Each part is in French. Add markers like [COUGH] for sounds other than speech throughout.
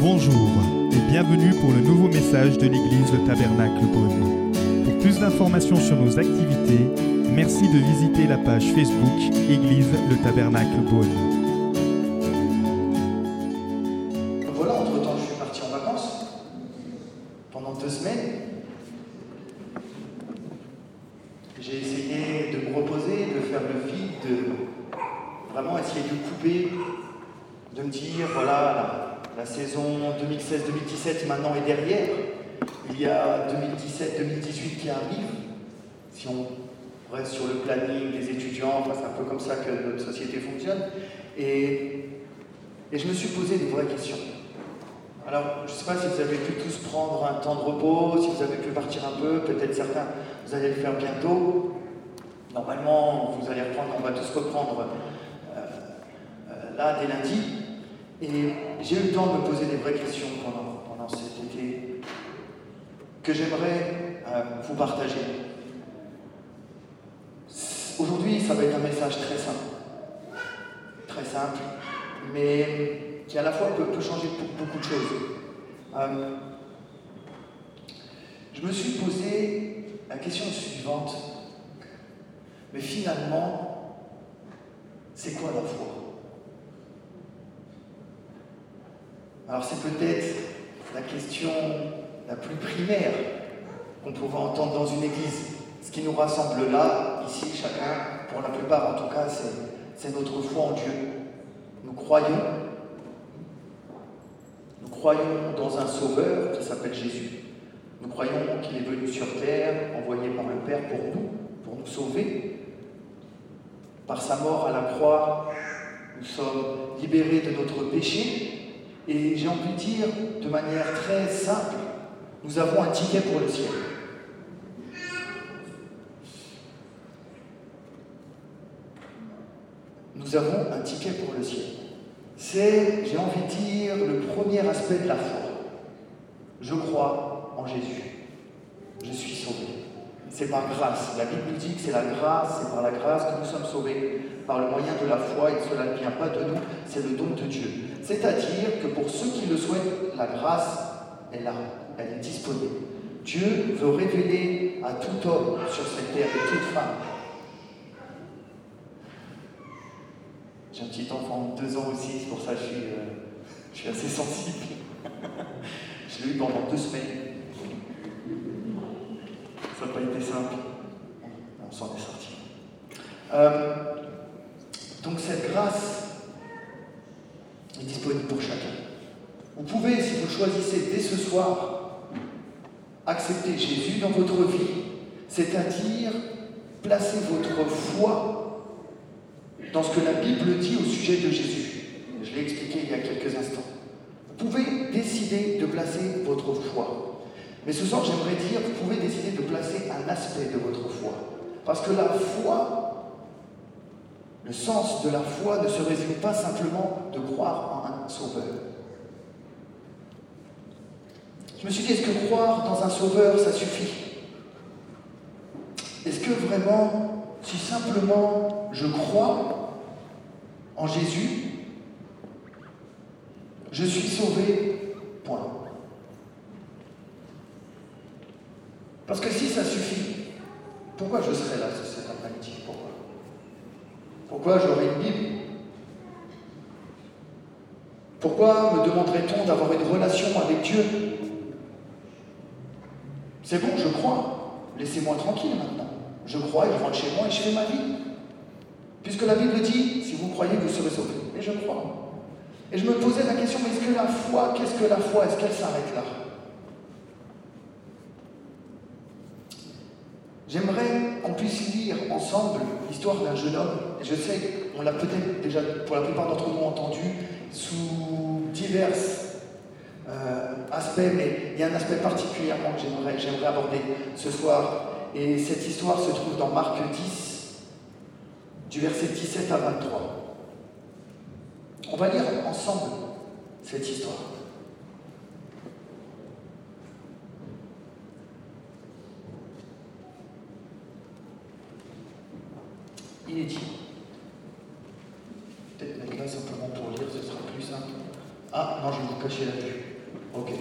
Bonjour et bienvenue pour le nouveau message de l'église Le Tabernacle Beaune. Pour plus d'informations sur nos activités, merci de visiter la page Facebook Église Le Tabernacle Beaune. C'est un peu comme ça que notre société fonctionne. Et, je me suis posé des vraies questions. Alors, je ne sais pas si vous avez pu tous prendre un temps de repos, si vous avez pu partir un peu, peut-être certains, vous allez le faire bientôt. Normalement, vous allez reprendre, on va tous reprendre euh, euh, là dès lundi. Et j'ai eu le temps de me poser des vraies questions pendant, pendant cet été que j'aimerais euh, vous partager. Aujourd'hui, ça va être un message très simple. Très simple, mais qui à la fois peut, changer beaucoup de choses. Euh, je me suis posé la question suivante. Mais finalement, c'est quoi la foi? Alors c'est peut-être la question la plus primaire qu'on pourrait entendre dans une église. Ce qui nous rassemble là, ici, chacun, pour la plupart en tout cas, c'est notre foi en Dieu. Nous croyons nous croyons dans un sauveur qui s'appelle Jésus. Nous croyons qu'il est venu sur terre, envoyé par le Père pour nous, pour nous sauver. Par sa mort à la croix, nous sommes libérés de notre péché. Et j'ai envie de dire, de manière très simple, nous avons un ticket pour le ciel. Nous avons un ticket pour le ciel c'est, j'ai envie de dire, le premier aspect de la foi. Je crois en Jésus. Je suis sauvé. C'est par grâce. La Bible dit que c'est la grâce, c'est par la grâce que nous sommes sauvés, par le moyen de la foi, et cela ne vient pas de nous, c'est le don de Dieu. C'est-à-dire que pour ceux qui le souhaitent, la grâce est elle est disponible. Dieu veut révéler à tout homme sur cette terre et toute femme J'ai un petit enfant de deux ans aussi, c'est pour ça que je suis, euh, assez sensible. [LAUGHS] je l'ai eu pendant deux semaines. Ça n'a pas été simple. On s'en est sorti. Euh, donc cette grâce est disponible pour chacun. Vous pouvez, si vous choisissez dès ce soir, accepter Jésus dans votre vie, c'est-à-dire placer votre foi dans ce que la Bible dit au sujet de Jésus. Je l'ai expliqué il y a quelques instants. Vous pouvez décider de placer votre foi. Mais ce soir, j'aimerais dire, vous pouvez décider de placer un aspect de votre foi. Parce que la foi, le sens de la foi ne se résume pas simplement de croire en un sauveur. Je me suis dit, est-ce que croire dans un sauveur, ça suffit? Est-ce que vraiment, si simplement je crois en Jésus, je suis sauvé, point. Parce que si ça suffit, pourquoi je serais là cet après-midi Pourquoi Pourquoi j'aurais une Bible? Pourquoi me demanderait-on d'avoir une relation avec Dieu? C'est bon, je crois. Laissez-moi tranquille. Je crois je rentre chez moi et fais ma vie. Puisque la Bible dit, si vous croyez, vous serez sauvés. Et je crois. Et je me posais la question, mais est-ce que la foi, qu'est-ce que la foi? Est-ce qu'elle s'arrête là? J'aimerais qu'on puisse lire ensemble l'histoire d'un jeune homme. Et je sais, on l'a peut-être déjà, pour la plupart d'entre nous, entendu sous divers euh, aspects, mais il y a un aspect particulièrement que j'aimerais aborder ce soir. Et cette histoire se trouve dans Marc 10, du verset 17 à 23. On va lire ensemble cette histoire. Il est dit, peut-être mettre là simplement pour lire, ce sera plus simple. Ah non, je vais vous cacher la vue. Ok.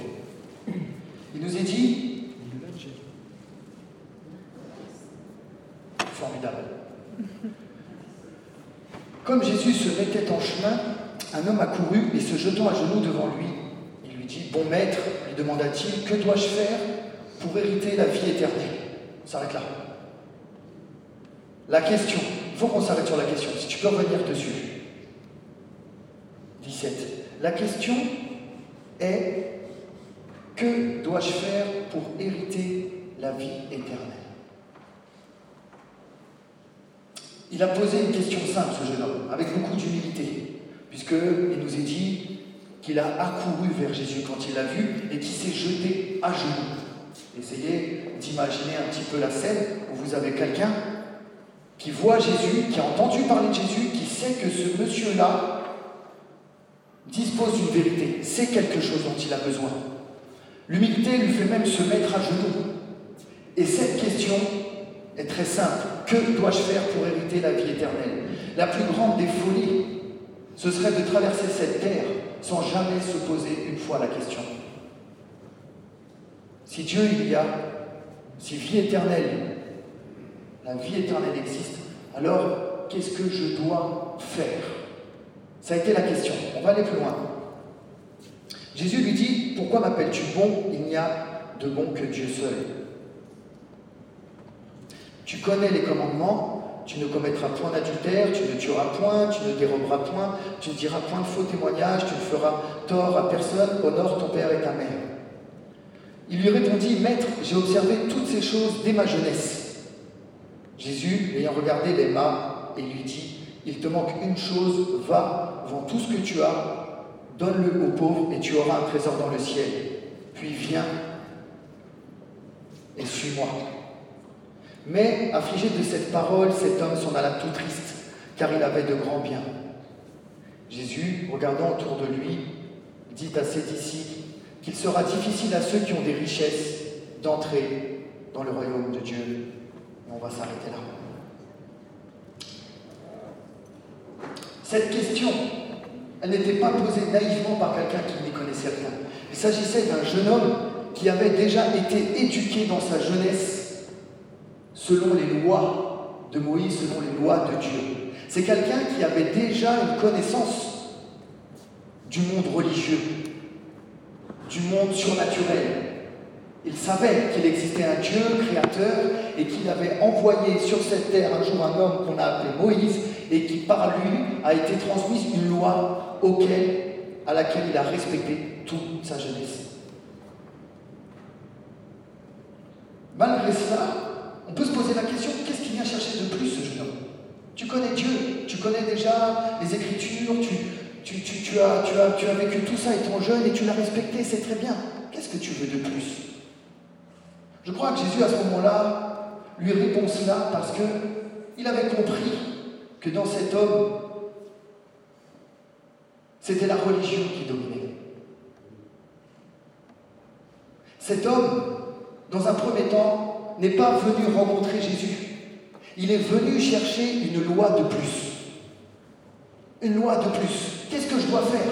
Il nous est dit. Comme Jésus se mettait en chemin, un homme accourut et se jetant à genoux devant lui, il lui dit Bon maître, lui demanda-t-il, que dois-je faire pour hériter la vie éternelle? On s'arrête là. La question, il faut qu'on s'arrête sur la question, si tu peux revenir dessus. 17. La question est que dois-je faire pour hériter la vie éternelle? Il a posé une question simple, ce jeune homme, avec beaucoup d'humilité, puisqu'il nous est dit qu'il a accouru vers Jésus quand il l'a vu et qu'il s'est jeté à genoux. Essayez d'imaginer un petit peu la scène où vous avez quelqu'un qui voit Jésus, qui a entendu parler de Jésus, qui sait que ce monsieur-là dispose d'une vérité, sait quelque chose dont il a besoin. L'humilité lui fait même se mettre à genoux. Et cette question est très simple. Que dois-je faire pour hériter la vie éternelle? La plus grande des folies, ce serait de traverser cette terre sans jamais se poser une fois la question. Si Dieu il y a, si vie éternelle la vie éternelle existe, alors qu'est-ce que je dois faire? Ça a été la question. On va aller plus loin. Jésus lui dit, pourquoi m'appelles-tu bon? Il n'y a de bon que Dieu seul. Tu connais les commandements, tu ne commettras point d'adultère, tu ne tueras point, tu ne déroberas point, tu ne diras point de faux témoignages, tu ne feras tort à personne, honore ton père et ta mère. Il lui répondit, Maître, j'ai observé toutes ces choses dès ma jeunesse. Jésus, ayant regardé les mains, et lui dit, il te manque une chose, va, vends tout ce que tu as, donne-le aux pauvres, et tu auras un trésor dans le ciel. Puis viens et suis-moi. Mais, affligé de cette parole, cet homme s'en alla tout triste, car il avait de grands biens. Jésus, regardant autour de lui, dit à ses disciples qu'il sera difficile à ceux qui ont des richesses d'entrer dans le royaume de Dieu on va s'arrêter là. Cette question, elle n'était pas posée naïvement par quelqu'un qui n'y connaissait rien. Il s'agissait d'un jeune homme qui avait déjà été éduqué dans sa jeunesse selon les lois de Moïse, selon les lois de Dieu. C'est quelqu'un qui avait déjà une connaissance du monde religieux, du monde surnaturel, il savait qu'il existait un Dieu créateur et qu'il avait envoyé sur cette terre un jour un homme qu'on a appelé Moïse et qui par lui a été transmise une loi auquel, à laquelle il a respecté toute sa jeunesse. Malgré cela, peut se poser la question, qu'est-ce qu'il vient chercher de plus ce jeune homme? Tu connais Dieu, tu connais déjà les Écritures, tu, tu, as, tu, as, tu as vécu tout ça étant jeune et tu l'as respecté, c'est très bien. Qu'est-ce que tu veux de plus? Je crois que Jésus, à ce moment-là, lui répond cela parce qu'il avait compris que dans cet homme, c'était la religion qui dominait. Cet homme, dans un premier temps, n'est pas venu rencontrer Jésus. Il est venu chercher une loi de plus. Une loi de plus. Qu'est-ce que je dois faire?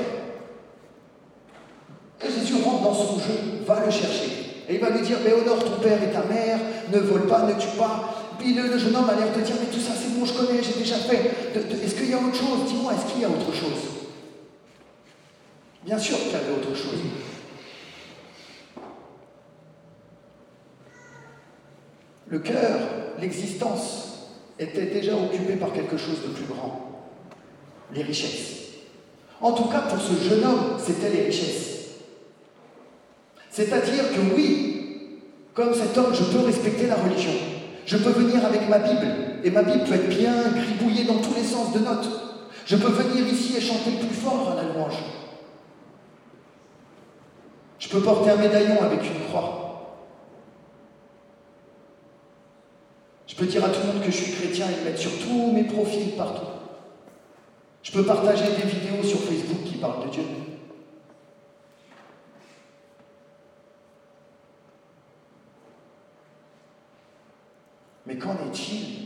Et Jésus rentre dans son jeu, va le chercher. Et il va lui dire, mais honore ton père et ta mère, ne vole pas, ne tue pas. Puis le, jeune homme a l'air de dire, mais tout ça c'est bon, je connais, j'ai déjà fait. est-ce qu'il y a autre chose? Dis-moi, est-ce qu'il y a autre chose? Bien sûr qu'il y avait autre chose. Le cœur, l'existence, était déjà occupé par quelque chose de plus grand, les richesses. En tout cas, pour ce jeune homme, c'était les richesses. C'est-à-dire que oui, comme cet homme, je peux respecter la religion. Je peux venir avec ma Bible, et ma Bible peut être bien gribouillée dans tous les sens de notes. Je peux venir ici et chanter plus fort à la louange. Je peux porter un médaillon avec une croix. Je peux dire à tout le monde que je suis chrétien et le mettre sur tous mes profils partout. Je peux partager des vidéos sur Facebook qui parlent de Dieu. Mais qu'en est-il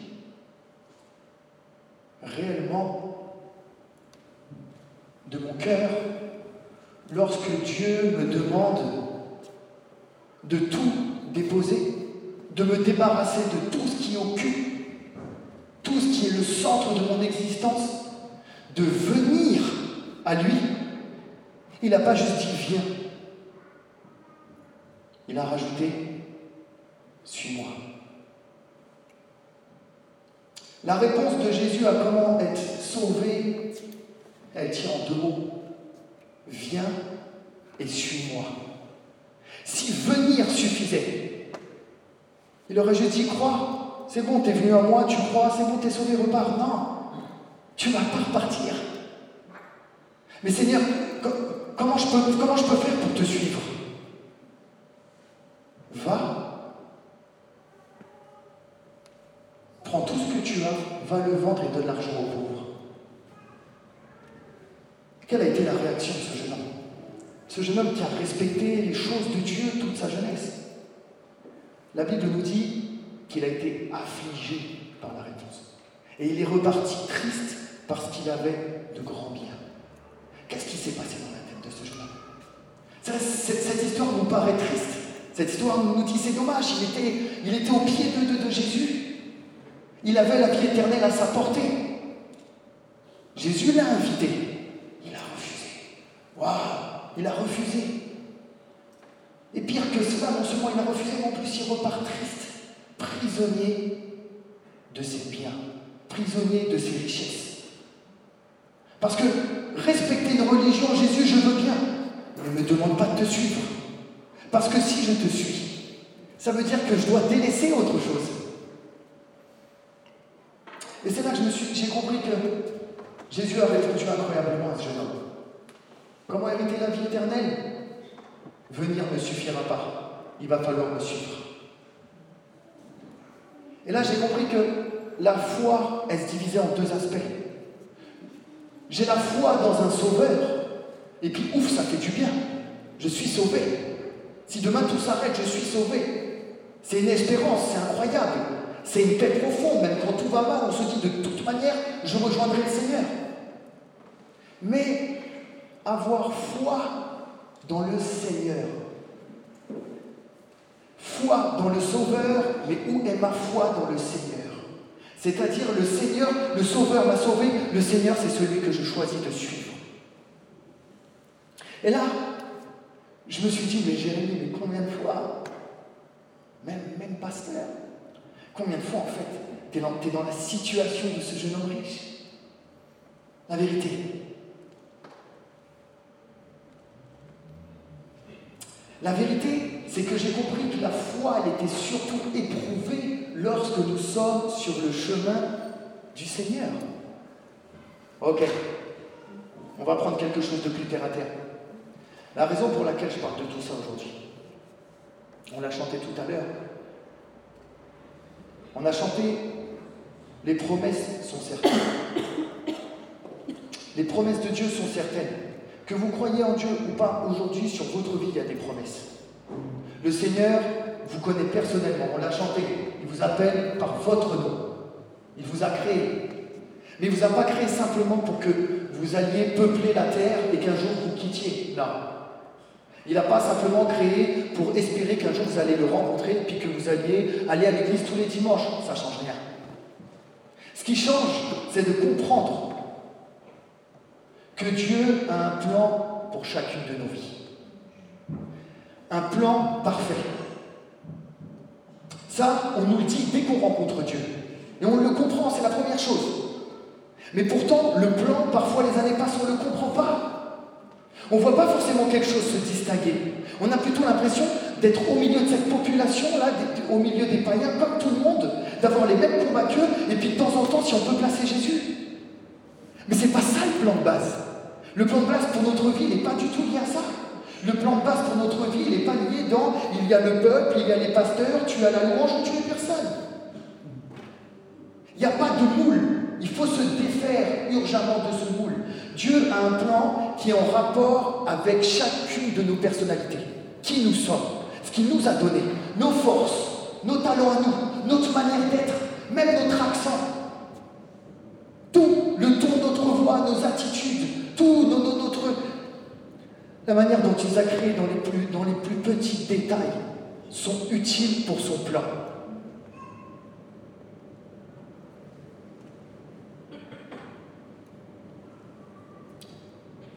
réellement de mon cœur, lorsque Dieu me demande de tout déposer, de me débarrasser de tout ce qui occupe, tout ce qui est le centre de mon existence, de venir à lui, il n'a pas juste dit viens. Il a rajouté suis-moi. La réponse de Jésus à comment être sauvé, elle tient en deux mots. Viens et suis-moi. Si venir suffisait, il aurait juste dit crois, c'est bon, t'es venu à moi, tu crois, c'est bon, t'es sauvé, repars. Non, tu vas pas repartir. Mais Seigneur, comment je peux, comment je peux faire pour te suivre? Va, prends tout ce que tu as, va le vendre et donne l'argent aux pauvres. Quelle a été la réaction de ce jeune homme? Ce jeune homme qui a respecté les choses de Dieu toute sa jeunesse. La Bible nous dit qu'il a été affligé par la réponse. Et il est reparti triste parce qu'il avait de grands biens. Qu'est-ce qui s'est passé dans la tête de ce jeune homme? Cette, histoire nous paraît triste. Cette histoire nous dit c'est dommage, il était, il était au pied de, de Jésus. Il avait la vie éternelle à sa portée. Jésus l'a invité. Waouh, il a refusé. Et pire que cela, non seulement il a refusé, mais en plus il repart triste, prisonnier de ses biens, prisonnier de ses richesses. Parce que respecter une religion, Jésus, je veux bien, mais ne me demande pas de te suivre. Parce que si je te suis, ça veut dire que je dois délaisser autre chose. Et c'est là que j'ai compris que Jésus a répondu incroyablement à ce jeune homme. Comment hériter la vie éternelle? Venir ne suffira pas. Il va falloir me suivre. Et là, j'ai compris que la foi, elle se divisait en deux aspects. J'ai la foi dans un sauveur, et puis ouf, ça fait du bien. Je suis sauvé. Si demain tout s'arrête, je suis sauvé. C'est une espérance, c'est incroyable. C'est une paix profonde, même quand tout va mal, on se dit de toute manière, je rejoindrai le Seigneur. Mais avoir foi dans le Seigneur. Foi dans le Sauveur, mais où est ma foi dans le Seigneur? C'est-à-dire le Seigneur, le Sauveur m'a sauvé, le Seigneur c'est celui que je choisis de suivre. Et là, je me suis dit, mais Jérémie, mais combien de fois, même, pasteur, combien de fois en fait, tu es dans la situation de ce jeune homme riche? La vérité, La vérité, c'est que j'ai compris que la foi, elle était surtout éprouvée lorsque nous sommes sur le chemin du Seigneur. Ok, on va prendre quelque chose de plus terre à terre. La raison pour laquelle je parle de tout ça aujourd'hui, on l'a chanté tout à l'heure. On a chanté Les promesses sont certaines. Les promesses de Dieu sont certaines. Que vous croyez en Dieu ou pas, aujourd'hui, sur votre vie, il y a des promesses. Le Seigneur vous connaît personnellement, on l'a chanté, il vous appelle par votre nom. Il vous a créé. Mais il ne vous a pas créé simplement pour que vous alliez peupler la terre et qu'un jour vous quittiez. Non. Il n'a pas simplement créé pour espérer qu'un jour vous allez le rencontrer puis que vous alliez aller à l'église tous les dimanches. Ça ne change rien. Ce qui change, c'est de comprendre que Dieu a un plan pour chacune de nos vies. Un plan parfait. Ça, on nous le dit dès qu'on rencontre Dieu. Et on le comprend, c'est la première chose. Mais pourtant, le plan, parfois les années passent, on ne le comprend pas. On ne voit pas forcément quelque chose se distinguer. On a plutôt l'impression d'être au milieu de cette population-là, au milieu des païens, comme tout le monde, d'avoir les mêmes combats qu'eux, et puis de temps en temps, si on peut placer Jésus. Mais ce n'est pas ça le plan de base. Le plan de base pour notre vie n'est pas du tout lié à ça. Le plan de base pour notre vie, n'est pas lié dans il y a le peuple, il y a les pasteurs, tu as la louange ou tu es personne. Il n'y a pas de moule. Il faut se défaire urgemment de ce moule. Dieu a un plan qui est en rapport avec chacune de nos personnalités. Qui nous sommes, ce qu'il nous a donné, nos forces, nos talents à nous, notre manière d'être, même notre accent. Tout, le ton de notre voix, nos attitudes, tout notre... la manière dont il a créés dans les plus, dans les plus petits détails sont utiles pour son plan.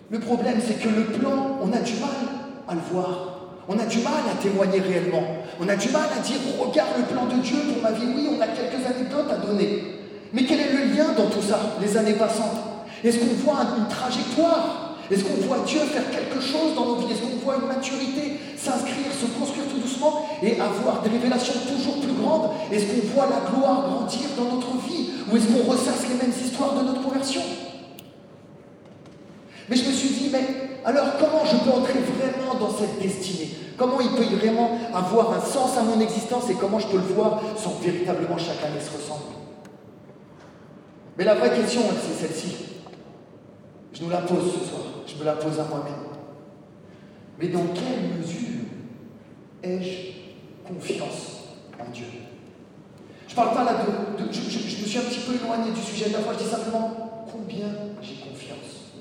Le problème, c'est que le plan, on a du mal à le voir. On a du mal à témoigner réellement. On a du mal à dire, regarde le plan de Dieu pour ma vie. Oui, on a quelques anecdotes à donner. Mais quel est le lien dans tout ça, les années passantes? Est-ce qu'on voit une trajectoire? Est-ce qu'on voit Dieu faire quelque chose dans nos vies? Est-ce qu'on voit une maturité s'inscrire, se construire tout doucement et avoir des révélations toujours plus grandes? Est-ce qu'on voit la gloire grandir dans notre vie Ou est-ce qu'on ressasse les mêmes histoires de notre conversion? Mais je me suis dit, mais alors comment je peux entrer vraiment dans cette destinée? Comment il peut vraiment avoir un sens à mon existence et comment je peux le voir sans véritablement chaque année se ressemble Mais la vraie question, c'est celle-ci. Je nous la pose ce soir, je me la pose à moi-même. Mais dans quelle mesure ai-je confiance en Dieu? Je ne parle pas là de... je, me suis un petit peu éloigné du sujet de la foi, je dis simplement combien j'ai confiance.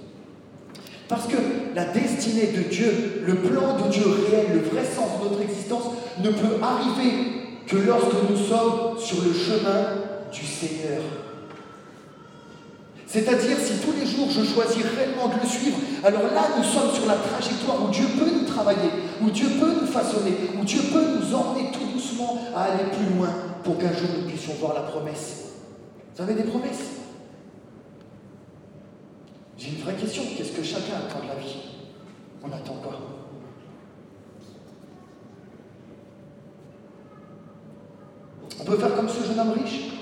Parce que la destinée de Dieu, le plan de Dieu réel, le vrai sens de notre existence ne peut arriver que lorsque nous sommes sur le chemin du Seigneur. C'est-à-dire si tous les jours je choisis réellement de le suivre, alors là nous sommes sur la trajectoire où Dieu peut nous travailler, où Dieu peut nous façonner, où Dieu peut nous emmener tout doucement à aller plus loin pour qu'un jour nous puissions voir la promesse. Vous avez des promesses? J'ai une vraie question. Qu'est-ce que chacun attend de la vie? On attend quoi? On peut faire comme ce jeune homme riche?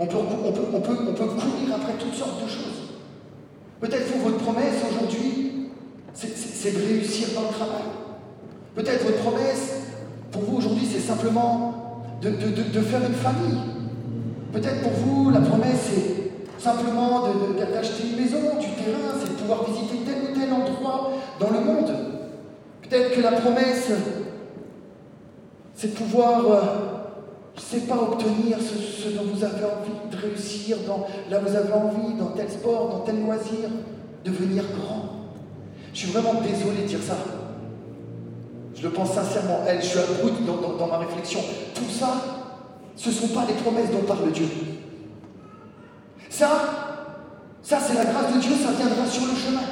On peut, on peut, courir après toutes sortes de choses. Peut-être que votre promesse aujourd'hui, c'est de réussir dans le travail. Peut-être votre promesse, pour vous aujourd'hui, c'est simplement de, de faire une famille. Peut-être pour vous, la promesse, c'est simplement d'acheter une maison, du terrain, c'est de pouvoir visiter tel ou tel endroit dans le monde. Peut-être que la promesse, c'est de pouvoir, euh, je ne sais pas, obtenir ce, dont vous avez envie, de réussir dans, là vous avez envie, dans tel sport, dans tel loisir, devenir grand. Je suis vraiment désolé de dire ça. Je le pense sincèrement. Elle, je suis à dans, dans ma réflexion. Tout ça, ce ne sont pas les promesses dont parle Dieu. Ça, ça c'est la grâce de Dieu, ça viendra sur le chemin.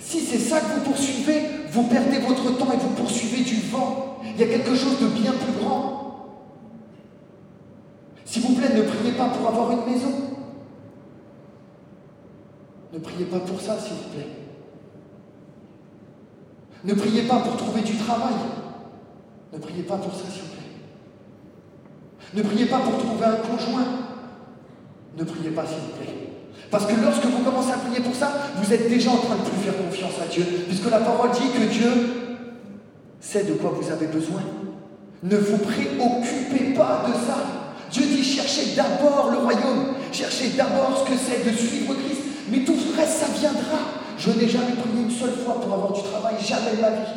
Si c'est ça que vous poursuivez, vous perdez votre temps et vous poursuivez du vent. Il y a quelque chose de bien plus grand. S'il vous plaît, ne priez pas pour avoir une maison. Ne priez pas pour ça, s'il vous plaît. Ne priez pas pour trouver du travail. Ne priez pas pour ça, s'il vous plaît. Ne priez pas pour trouver un conjoint ne priez pas s'il vous plaît. Parce que lorsque vous commencez à prier pour ça, vous êtes déjà en train de plus faire confiance à Dieu, puisque la parole dit que Dieu sait de quoi vous avez besoin. Ne vous préoccupez pas de ça. Dieu dit cherchez d'abord le royaume, cherchez d'abord ce que c'est de suivre Christ, mais tout le reste, ça viendra. Je n'ai jamais prié une seule fois pour avoir du travail, jamais de ma vie.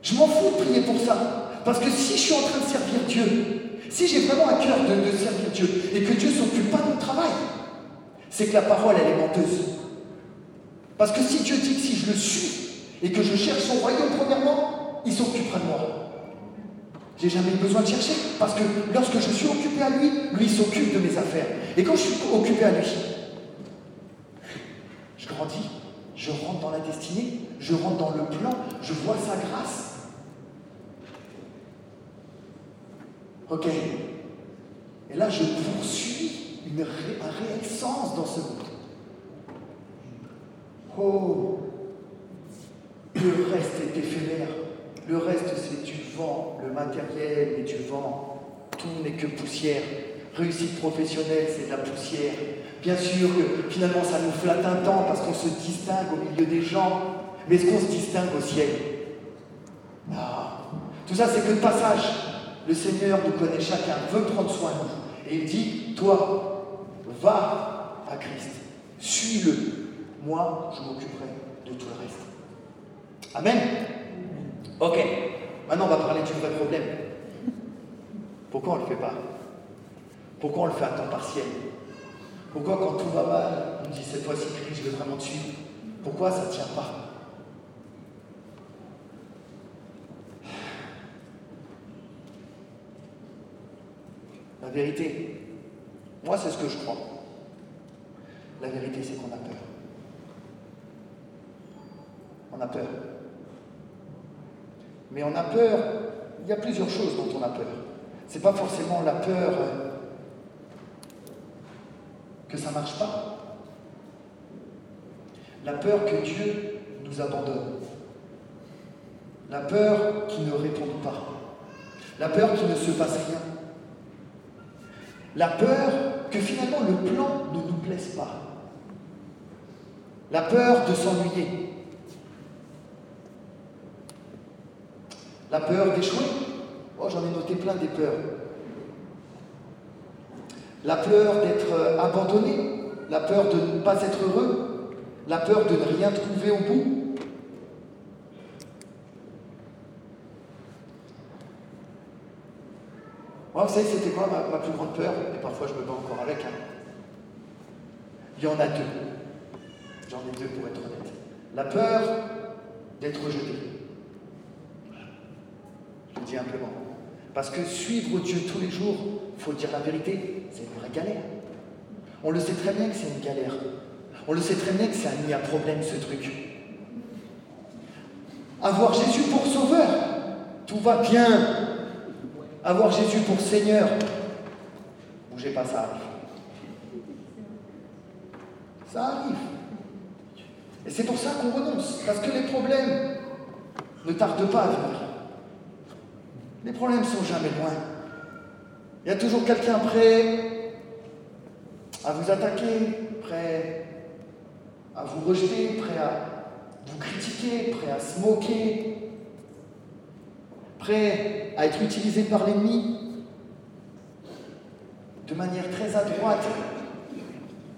Je m'en fous de prier pour ça. Parce que si je suis en train de servir Dieu, si j'ai vraiment à cœur de, servir Dieu et que Dieu ne s'occupe pas de mon travail, c'est que la parole, elle est menteuse. Parce que si Dieu dit que si je le suis et que je cherche son royaume, premièrement, il s'occupera de moi. J'ai jamais besoin de chercher parce que lorsque je suis occupé à lui, lui s'occupe de mes affaires. Et quand je suis occupé à lui, je grandis, je rentre dans la destinée, je rentre dans le plan, je vois sa grâce. Ok. Et là, je poursuis une un sens dans ce monde. Oh, le reste est éphémère. Le reste, c'est du vent. Le matériel est du vent. Tout n'est que poussière. Réussite professionnelle, c'est de la poussière. Bien sûr que finalement, ça nous flatte un temps parce qu'on se distingue au milieu des gens. Mais est-ce qu'on se distingue au ciel? Non. Tout ça, c'est que le passage. Le Seigneur nous connaît chacun, veut prendre soin de nous. Et il dit, toi, va à Christ, suis-le. Moi, je m'occuperai de tout le reste. Amen. Ok. Maintenant, on va parler du vrai problème. Pourquoi on ne le fait pas? Pourquoi on le fait à temps partiel? Pourquoi quand tout va mal, on dit cette fois-ci, je veux vraiment te suivre? Pourquoi ça ne tient pas? La vérité, moi c'est ce que je crois. La vérité c'est qu'on a peur. On a peur. Mais on a peur, il y a plusieurs choses dont on a peur. Ce n'est pas forcément la peur que ça ne marche pas. La peur que Dieu nous abandonne. La peur qu'il ne réponde pas. La peur qu'il ne se passe rien. La peur que finalement le plan ne nous plaise pas. La peur de s'ennuyer. La peur d'échouer. Oh, j'en ai noté plein des peurs. La peur d'être abandonné. La peur de ne pas être heureux. La peur de ne rien trouver au bout. Moi, vous savez, c'était quoi ma, plus grande peur? Et parfois, je me bats encore avec. Hein. Il y en a deux. J'en ai deux pour être honnête. La peur d'être rejeté. Simplement. Parce que suivre Dieu tous les jours, il faut dire la vérité, c'est une vraie galère. On le sait très bien que c'est une galère. On le sait très bien que c'est un, un problème ce truc. Avoir Jésus pour sauveur, tout va bien. Avoir Jésus pour Seigneur, bougez pas, ça arrive. Ça arrive. Et c'est pour ça qu'on renonce, parce que les problèmes ne tardent pas à venir. Les problèmes sont jamais loin. Il y a toujours quelqu'un prêt à vous attaquer, prêt à vous rejeter, prêt à vous critiquer, prêt à se moquer, prêt à être utilisé par l'ennemi de manière très adroite,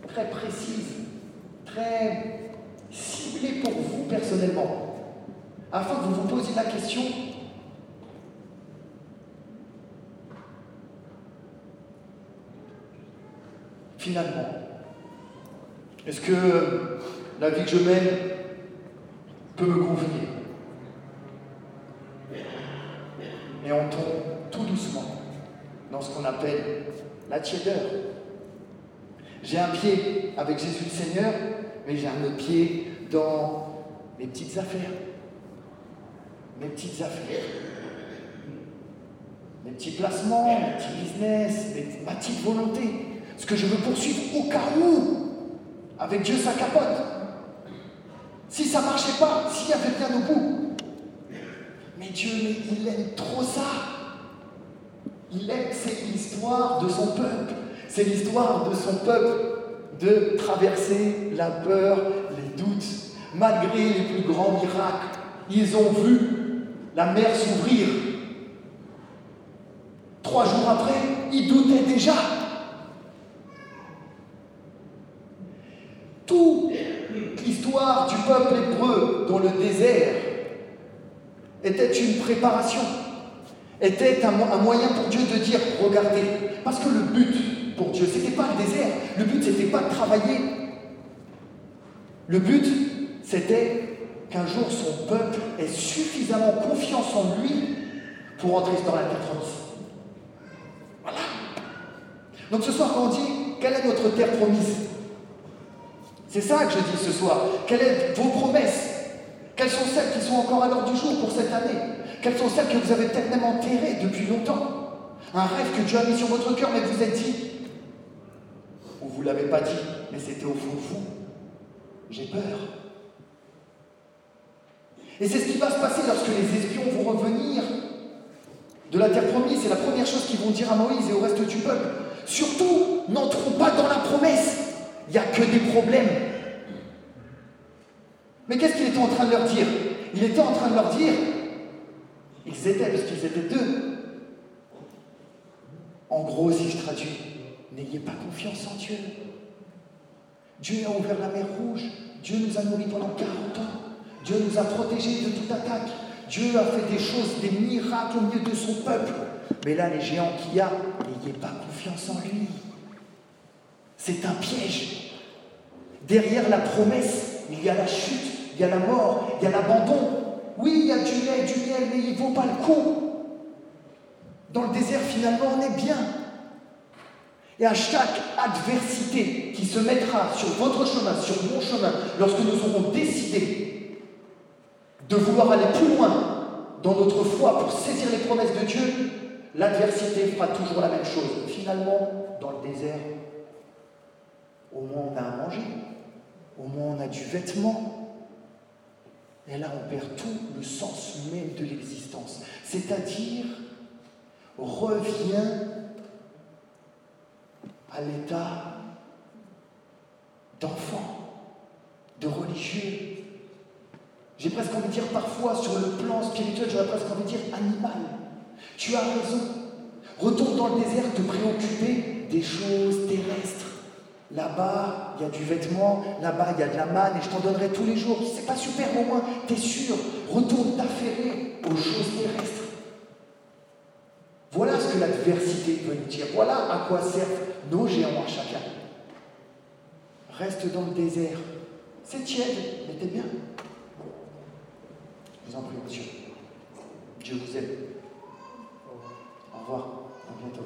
très précise, très ciblée pour vous personnellement, afin que vous vous posiez la question finalement Est-ce que la vie que je mène peut me convenir? Et on tombe tout doucement dans ce qu'on appelle la tiédeur. J'ai un pied avec Jésus le Seigneur, mais j'ai un autre pied dans mes petites affaires. Mes petites affaires. Mes petits placements, mes petits business, ma petite volonté. Ce que je veux poursuivre au cas où, avec Dieu, ça capote. Si ça ne marchait pas, s'il y avait rien au bout. Mais Dieu, il aime trop ça. Il aime, c'est l'histoire de son peuple. C'est l'histoire de son peuple de traverser la peur, les doutes. Malgré les plus grands miracles, ils ont vu la mer s'ouvrir. Trois jours après, ils doutaient déjà. Toute du peuple hébreu dans le désert était une préparation, était un, moyen pour Dieu de dire regardez, parce que le but pour Dieu, c'était pas le désert, le but c'était pas de travailler. Le but, c'était qu'un jour son peuple ait suffisamment confiance en lui pour entrer dans la terre promise. Voilà. Donc ce soir, quand on dit quelle est notre terre promise? C'est ça que je dis ce soir. Quelles sont vos promesses? Quelles sont celles qui sont encore à l'heure du jour pour cette année? Quelles sont celles que vous avez peut-être même enterrées depuis longtemps? Un rêve que Dieu a mis sur votre cœur, mais vous êtes dit, ou vous ne l'avez pas dit, mais c'était au fond de vous. J'ai peur. Et c'est ce qui va se passer lorsque les espions vont revenir de la terre promise. C'est la première chose qu'ils vont dire à Moïse et au reste du peuple. Surtout, n'entrons pas dans la promesse. Il n'y a que des problèmes. Mais qu'est-ce qu'il était en train de leur dire? Il était en train de leur dire, ils étaient, parce qu'ils étaient deux. En gros, si je traduis, n'ayez pas confiance en Dieu. Dieu a ouvert la mer rouge, Dieu nous a nourris pendant 40 ans, Dieu nous a protégés de toute attaque, Dieu a fait des choses, des miracles au milieu de son peuple. Mais là, les géants qu'il y a, n'ayez pas confiance en lui. C'est un piège. Derrière la promesse, il y a la chute, il y a la mort, il y a l'abandon. Oui, il y a du lait, du miel, mais il ne vaut pas le coup. Dans le désert, finalement, on est bien. Et à chaque adversité qui se mettra sur votre chemin, sur mon chemin, lorsque nous aurons décidé de vouloir aller plus loin dans notre foi pour saisir les promesses de Dieu, l'adversité fera toujours la même chose. Finalement, dans le désert, au moins on a à manger, au moins on a du vêtement. Et là, on perd tout le sens même de l'existence. C'est-à-dire, reviens à l'état d'enfant, de religieux. J'ai presque envie de dire parfois, sur le plan spirituel, j'aurais presque envie de dire animal. Tu as raison. Retourne dans le désert te préoccuper des choses terrestres. Là-bas, il y a du vêtement, là-bas, il y a de la manne, et je t'en donnerai tous les jours. C'est pas super, au moins, t'es sûr. Retourne t'affairer aux choses terrestres. Voilà ce que l'adversité veut nous dire. Voilà à quoi servent nos géants à chacun. Reste dans le désert. C'est tiède, mais t'es bien. Je vous en prie, monsieur. Dieu vous aime. Au revoir. À bientôt.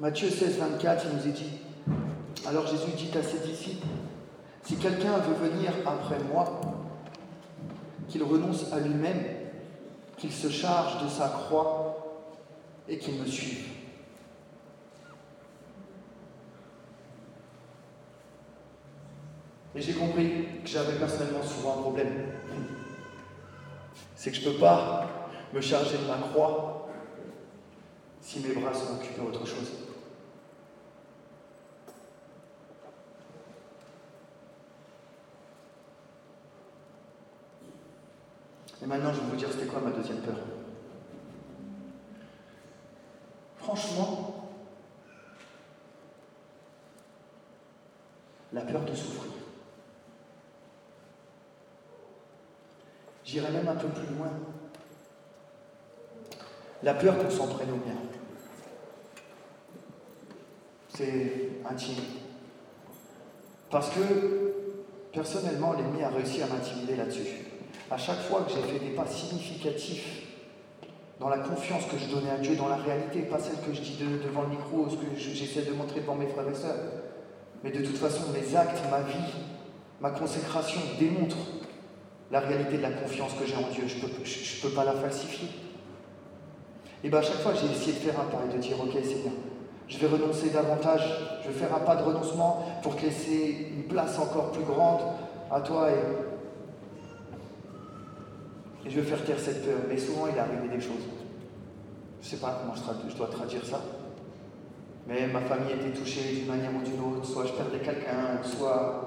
Matthieu 16, 24, il nous est dit, alors Jésus dit à ses disciples, si quelqu'un veut venir après moi, qu'il renonce à lui-même, qu'il se charge de sa croix et qu'il me suive. Et j'ai compris que j'avais personnellement souvent un problème. C'est que je ne peux pas me charger de ma croix si mes bras sont occupés autre chose. Maintenant, je vais vous dire c'était quoi ma deuxième peur? Franchement, la peur de souffrir. J'irai même un peu plus loin. La peur qu'on s'en prenne au bien. C'est intime. Parce que, personnellement, l'ennemi a réussi à m'intimider là-dessus à chaque fois que j'ai fait des pas significatifs dans la confiance que je donnais à Dieu, dans la réalité, pas celle que je dis devant le micro, ce que j'essaie de montrer devant mes frères et sœurs, mais de toute façon, mes actes, ma vie, ma consécration démontrent la réalité de la confiance que j'ai en Dieu. Je ne peux, pas la falsifier. Et bien à chaque fois, j'ai essayé de faire un pas et de dire, ok Seigneur, je vais renoncer davantage, je vais faire un pas de renoncement pour te laisser une place encore plus grande à toi et et je veux faire taire cette peur. Mais souvent, il est arrivé des choses. Je ne sais pas comment je, dois traduire ça. Mais ma famille était touchée d'une manière ou d'une autre. Soit je perdais quelqu'un, soit.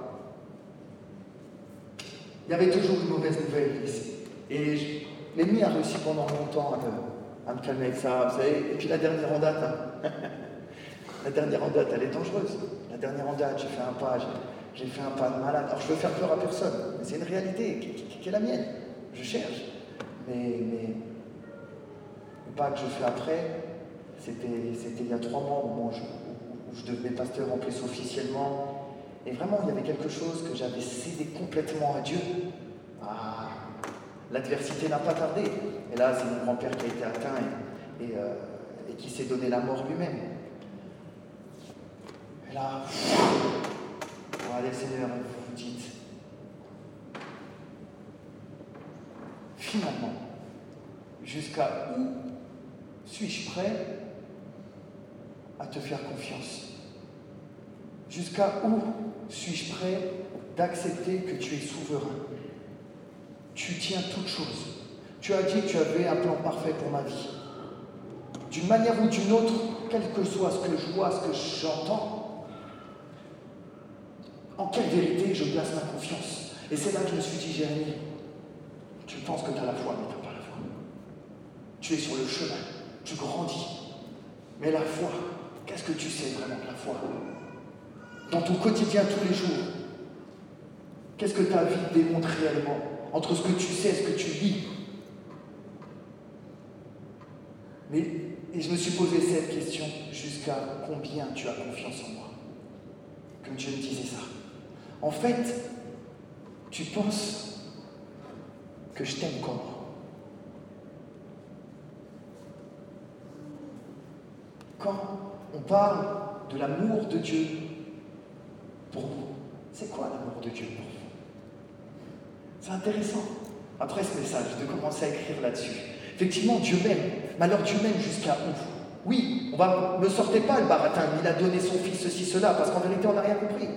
Il y avait toujours une mauvaise nouvelle ici. Et l'ennemi a réussi pendant longtemps à me, calmer avec ça. Et puis la dernière en date, hein. [LAUGHS] la dernière en date, elle est dangereuse. La dernière en date, j'ai fait un pas, j'ai fait un pas de malade. Alors je veux faire peur à personne, mais c'est une réalité qui est la mienne. Je cherche mais, le pas que je fais après, c'était il y a trois mois où, je, devenais pasteur en plus officiellement. Et vraiment, il y avait quelque chose que j'avais cédé complètement à Dieu. Ah, l'adversité n'a pas tardé. Et là, c'est mon grand-père qui a été atteint et, euh, qui s'est donné la mort lui-même. Et là, allez Seigneur, vous dites, finalement, jusqu'à où suis-je prêt à te faire confiance? Jusqu'à où suis-je prêt d'accepter que tu es souverain? Tu tiens toutes choses. Tu as dit que tu avais un plan parfait pour ma vie. D'une manière ou d'une autre, quel que soit ce que je vois, ce que j'entends, en quelle vérité je place ma confiance? Et c'est là que je me suis dit, Jérémie, que tu as la foi, mais tu n'as pas la foi. Tu es sur le chemin, tu grandis. Mais la foi, qu'est-ce que tu sais vraiment de la foi? Dans ton quotidien tous les jours, qu'est-ce que ta vie démontre réellement? Entre ce que tu sais et ce que tu lis. Mais, et je me suis posé cette question, jusqu'à combien tu as confiance en moi? Comme Dieu me disait ça. En fait, tu penses que je t'aime comment Quand on parle de l'amour de Dieu pour vous, c'est quoi l'amour de Dieu pour vous? C'est intéressant, après ce message, de commencer à écrire là-dessus. Effectivement, Dieu m'aime, mais alors Dieu m'aime jusqu'à où? Oui, on va, ne sortez pas le baratin, il a donné son fils, ceci, cela, parce qu'en vérité, on n'a rien compris.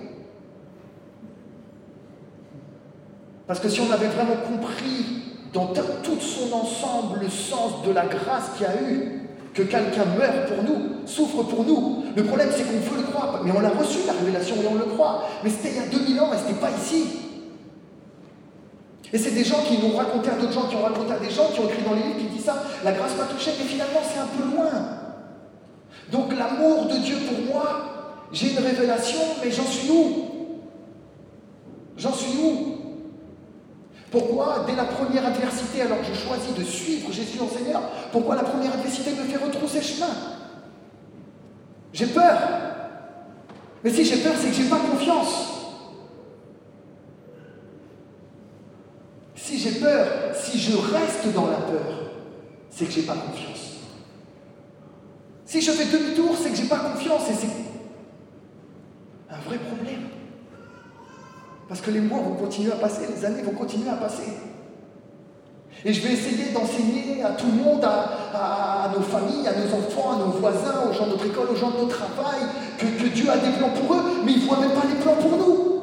Parce que si on avait vraiment compris dans tout son ensemble le sens de la grâce qu'il y a eu, que quelqu'un meurt pour nous, souffre pour nous, le problème c'est qu'on veut le croire, mais on l'a reçu la révélation et on le croit. Mais c'était il y a 2000 ans et c'était pas ici. Et c'est des gens qui nous raconté à d'autres gens, qui ont raconté à des gens, qui ont écrit dans les livres, qui disent ça, la grâce m'a touché, mais finalement c'est un peu loin. Donc l'amour de Dieu pour moi, j'ai une révélation, mais j'en suis où? J'en suis où? Pourquoi, dès la première adversité, alors que je choisis de suivre Jésus en Seigneur, pourquoi la première adversité me fait retrousser chemin? J'ai peur. Mais si j'ai peur, c'est que je n'ai pas confiance. Si j'ai peur, si je reste dans la peur, c'est que je n'ai pas confiance. Si je fais demi-tour, c'est que je n'ai pas confiance et c'est un vrai problème. Parce que les mois vont continuer à passer, les années vont continuer à passer. Et je vais essayer d'enseigner à tout le monde, à, nos familles, à nos enfants, à nos voisins, aux gens de notre école, aux gens de notre travail, que, Dieu a des plans pour eux, mais il ne voit même pas les plans pour nous.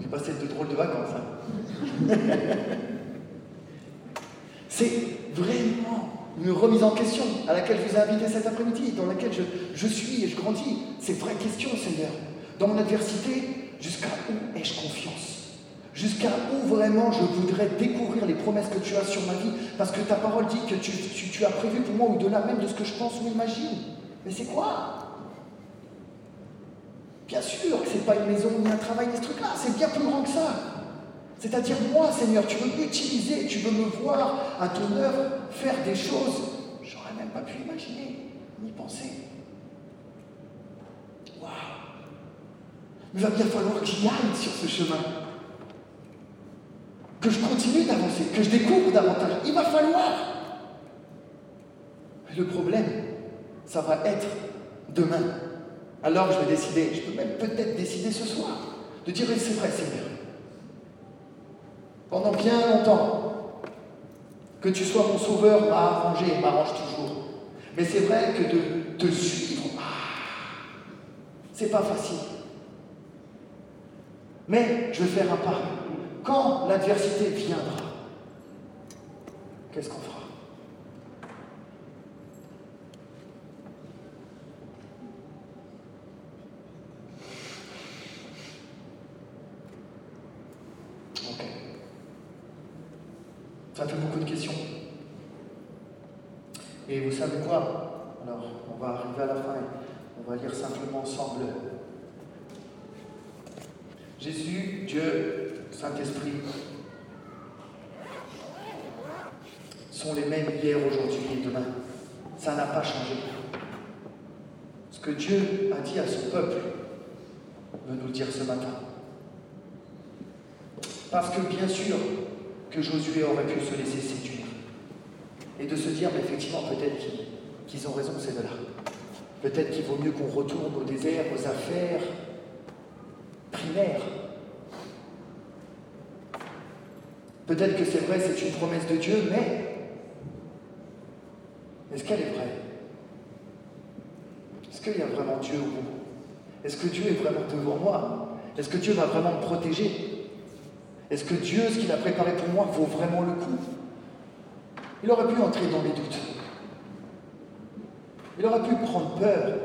J'ai passé de drôles de vacances. Hein. C'est vraiment une remise en question à laquelle je vous ai cet après-midi, dans laquelle je, suis et je grandis. C'est vraie question, Seigneur. Dans mon adversité, jusqu'à où ai-je confiance? Jusqu'à où vraiment je voudrais découvrir les promesses que tu as sur ma vie? Parce que ta parole dit que tu, as prévu pour moi au-delà même de ce que je pense ou imagine. Mais c'est quoi? Bien sûr que ce n'est pas une maison ni un travail ni ce truc-là, c'est bien plus grand que ça. C'est-à-dire, moi, Seigneur, tu veux m'utiliser, tu veux me voir à ton œuvre faire des choses, même pas pu imaginer, ni penser. Waouh Il va bien falloir que j'y aille sur ce chemin. Que je continue d'avancer, que je découvre davantage. Il va falloir. le problème, ça va être demain. Alors je vais décider, je peux même peut-être décider ce soir, de dire, c'est vrai, Seigneur pendant bien longtemps. Que tu sois mon sauveur m'a arrangé et m'arrange toujours. Mais c'est vrai que de te suivre, ah, c'est pas facile. Mais je vais faire un pas. Quand l'adversité viendra, qu'est-ce qu'on fera Ça fait beaucoup de questions. Et vous savez quoi Alors, on va arriver à la fin et on va lire simplement ensemble. Jésus, Dieu, Saint-Esprit sont les mêmes hier, aujourd'hui et demain. Ça n'a pas changé. Ce que Dieu a à son peuple veut nous dire ce matin. Parce que bien sûr, que Josué aurait pu se laisser séduire. Et de se dire, mais effectivement, peut-être qu'ils ont raison, ces deux-là. Peut-être qu'il vaut mieux qu'on retourne au désert, aux affaires primaires. Peut-être que c'est vrai, c'est une promesse de Dieu, mais est-ce qu'elle est vraie Est-ce qu'il y a vraiment Est-ce que Dieu est vraiment devant moi? Est-ce que Dieu va vraiment me protéger? Est-ce que Dieu, ce qu'il a préparé pour moi, vaut vraiment le coup? Il aurait pu entrer dans les doutes. Il aurait pu prendre peur.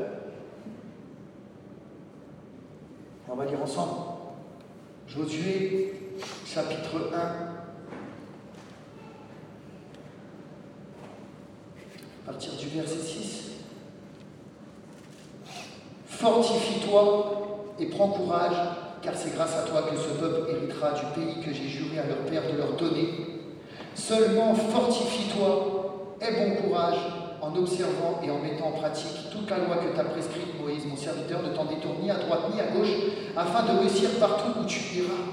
On va lire ensemble. Josué, chapitre 1. À partir du verset 6. Fortifie-toi et prends courage, car c'est grâce à toi que ce peuple héritera du pays que j'ai juré à leur père de leur donner. Seulement fortifie-toi, aie bon courage, en observant et en mettant en pratique toute la loi que t'a prescrite Moïse, mon serviteur, ne t'en détourne ni à droite ni à gauche, afin de réussir partout où tu iras.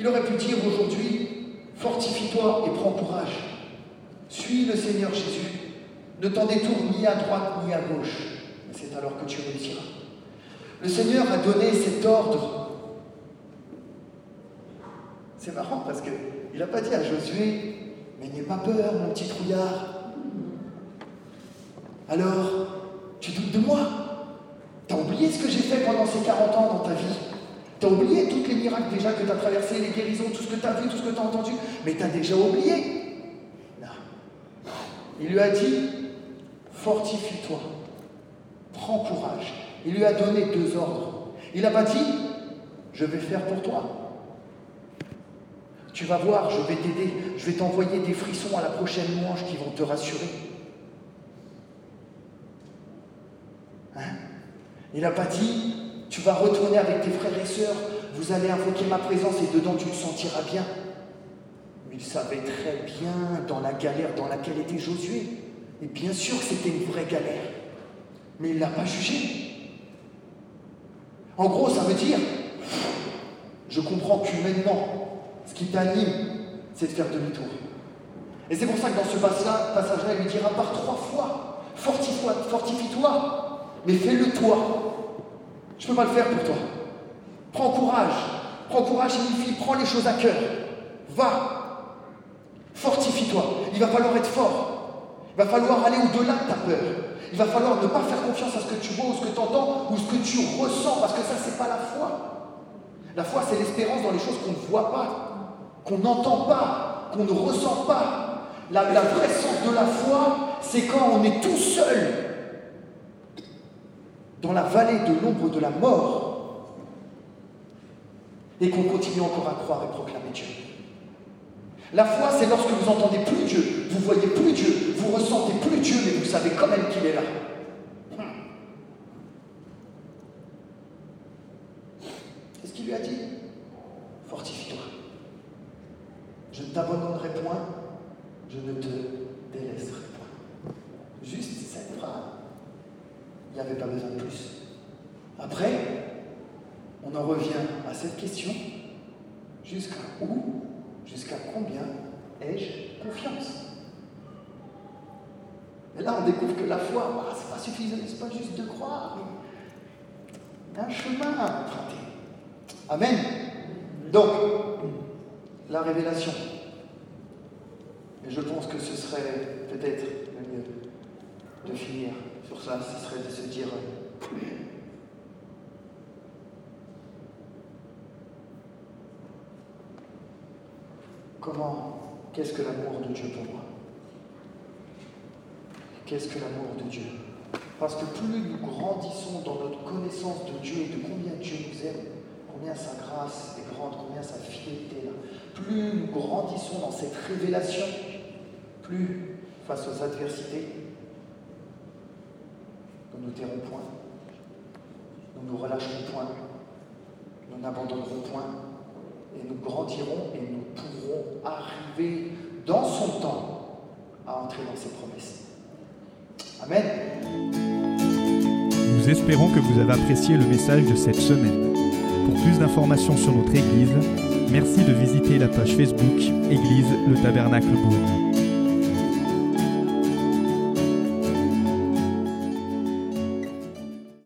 Il aurait pu dire aujourd'hui, fortifie-toi et prends courage. Suis le Seigneur Jésus. Ne t'en détourne ni à droite ni à gauche. C'est alors que tu réussiras. Le Seigneur a donné cet ordre. C'est marrant parce qu'il n'a pas dit à Josué, mais n'aie pas peur, mon petit trouillard. Alors, tu doutes de moi T'as oublié ce que j'ai fait pendant ces 40 ans dans ta vie T'as oublié tous les miracles déjà que tu as traversés, les guérisons, tout ce que tu as vu, tout ce que tu as entendu, mais tu as déjà oublié. Non. Il lui a dit, fortifie-toi, prends courage. Il lui a donné deux ordres. Il n'a pas dit, je vais faire pour toi. Tu vas voir, je vais t'aider, je vais t'envoyer des frissons à la prochaine manche qui vont te rassurer. Hein? Il n'a pas dit, tu vas retourner avec tes frères et sœurs, vous allez invoquer ma présence et dedans tu te sentiras bien. Il savait très bien dans la galère dans laquelle était Josué. Et bien sûr que c'était une vraie galère. Mais il ne l'a pas jugé. En gros, ça veut dire, je comprends qu'humainement, ce qui t'anime, c'est de faire demi-tour. Et c'est pour ça que dans ce passage-là, il lui dira par trois fois, fortifie-toi, mais fais-le toi. Je ne peux pas le faire pour toi. Prends courage. Prends courage, signifie prends les choses à cœur. Va. Fortifie-toi. Il va falloir être fort. Il va falloir aller au-delà de ta peur. Il va falloir ne pas faire confiance à ce que tu vois ou ce que tu entends ou ce que tu ressens, parce que ça, c'est pas la foi. La foi, c'est l'espérance dans les choses qu'on ne voit pas, qu'on n'entend pas, qu'on ne ressent pas. La, la vraie de la foi, c'est quand on est tout seul dans la vallée de l'ombre de la mort et qu'on continue encore à croire et proclamer Dieu. La foi, c'est lorsque vous entendez plus Dieu, vous voyez plus Dieu, vous ressentez plus Dieu, mais vous savez quand même qu'il est là. Qu'est-ce qu'il lui a dit? Fortifie-toi. Je ne t'abandonnerai point, je ne te délaisserai point. Juste cette phrase. Il n'y avait pas besoin de plus. Après, on en revient à cette question. Jusqu'à où, jusqu'à combien ai-je confiance? Et là, on découvre que la foi, bah, c'est pas suffisant, c'est pas juste de croire, mais un chemin à emprunter. Amen. Donc, la révélation. Et je pense que ce serait peut-être le mieux de finir sur ça, ce serait de se dire comment, qu'est-ce que l'amour de Dieu pour moi? Qu'est-ce que l'amour de Dieu? Parce que plus nous grandissons dans notre connaissance de Dieu et de combien Dieu nous aime, combien sa grâce est grande, combien sa fidélité est là, plus nous grandissons dans cette révélation, plus face aux adversités, nous ne tairons point, nous nous relâcherons point, nous n'abandonnerons point, et nous grandirons et nous pourrons arriver dans son temps à entrer dans ses promesses. Amen. Nous espérons que vous avez apprécié le message de cette semaine. Pour plus d'informations sur notre Église, merci de visiter la page Facebook Église le Tabernacle Beaune.